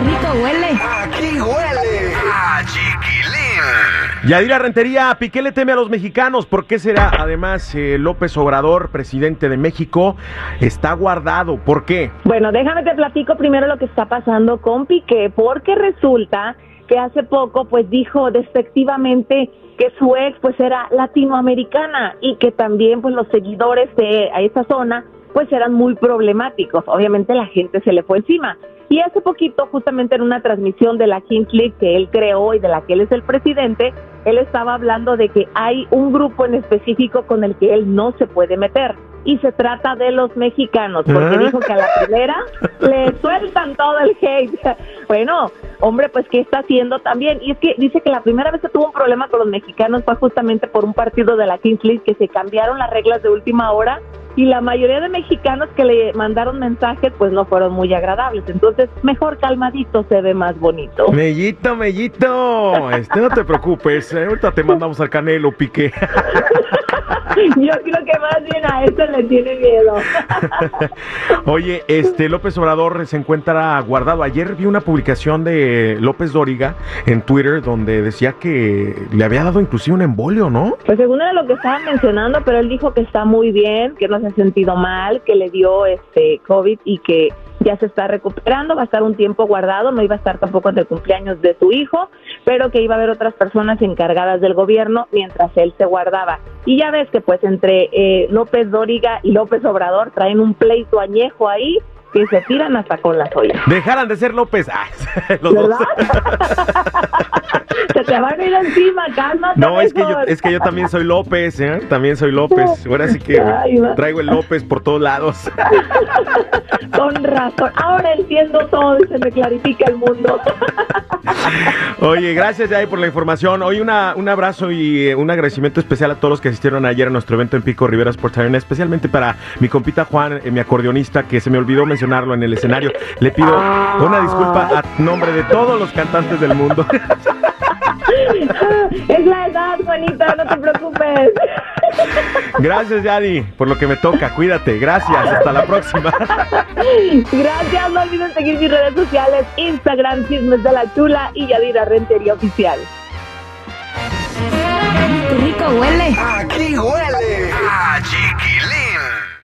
Rico huele. Aquí huele a chiquilín. Yadira Rentería, Piqué le teme a los mexicanos. ¿Por qué será? Además, eh, López Obrador, presidente de México, está guardado. ¿Por qué? Bueno, déjame te platico primero lo que está pasando con Piqué, porque resulta que hace poco pues dijo despectivamente que su ex pues era latinoamericana y que también pues los seguidores de a esa zona pues eran muy problemáticos. Obviamente la gente se le fue encima. Y hace poquito, justamente en una transmisión de la Kings League que él creó y de la que él es el presidente, él estaba hablando de que hay un grupo en específico con el que él no se puede meter. Y se trata de los mexicanos, porque ¿Ah? dijo que a la primera le sueltan todo el hate. Bueno, hombre, pues ¿qué está haciendo también? Y es que dice que la primera vez que tuvo un problema con los mexicanos fue justamente por un partido de la Kings League que se cambiaron las reglas de última hora y la mayoría de mexicanos que le mandaron mensajes pues no fueron muy agradables. Entonces, mejor calmadito se ve más bonito. Mellito, Mellito. Este, no te preocupes. eh, ahorita te mandamos al Canelo, Piqué. Yo creo que más bien a eso le tiene miedo. Oye, este López Obrador se encuentra guardado. Ayer vi una publicación de López Dóriga en Twitter donde decía que le había dado inclusive un embolio, ¿no? Pues según era lo que estaban mencionando, pero él dijo que está muy bien, que no se ha sentido mal, que le dio este COVID y que ya se está recuperando, va a estar un tiempo guardado, no iba a estar tampoco ante el cumpleaños de su hijo, pero que iba a haber otras personas encargadas del gobierno mientras él se guardaba. Y ya ves que pues entre eh, López Dóriga y López Obrador traen un pleito añejo ahí que se tiran hasta con las ollas. Dejaran de ser López. Ah, los dos. Se te van a ir encima, cálmate. No, es que, yo, es que yo también soy López, ¿eh? También soy López. Ahora sí que traigo el López por todos lados. Con razón. Ahora entiendo todo y se me clarifica el mundo. Oye, gracias Jay por la información. Hoy una, un abrazo y eh, un agradecimiento especial a todos los que asistieron ayer a nuestro evento en Pico Rivera Sports Arena, especialmente para mi compita Juan, eh, mi acordeonista, que se me olvidó mencionarlo en el escenario. Le pido una disculpa a nombre de todos los cantantes del mundo. es la edad, Juanita, no te preocupes. Gracias, Yadi, por lo que me toca. Cuídate. Gracias. Hasta la próxima. Gracias, no olviden seguir mis redes sociales, Instagram, Chismes de la Chula y Yadira Rentería Oficial. Qué rico huele. Aquí huele a chiquilín.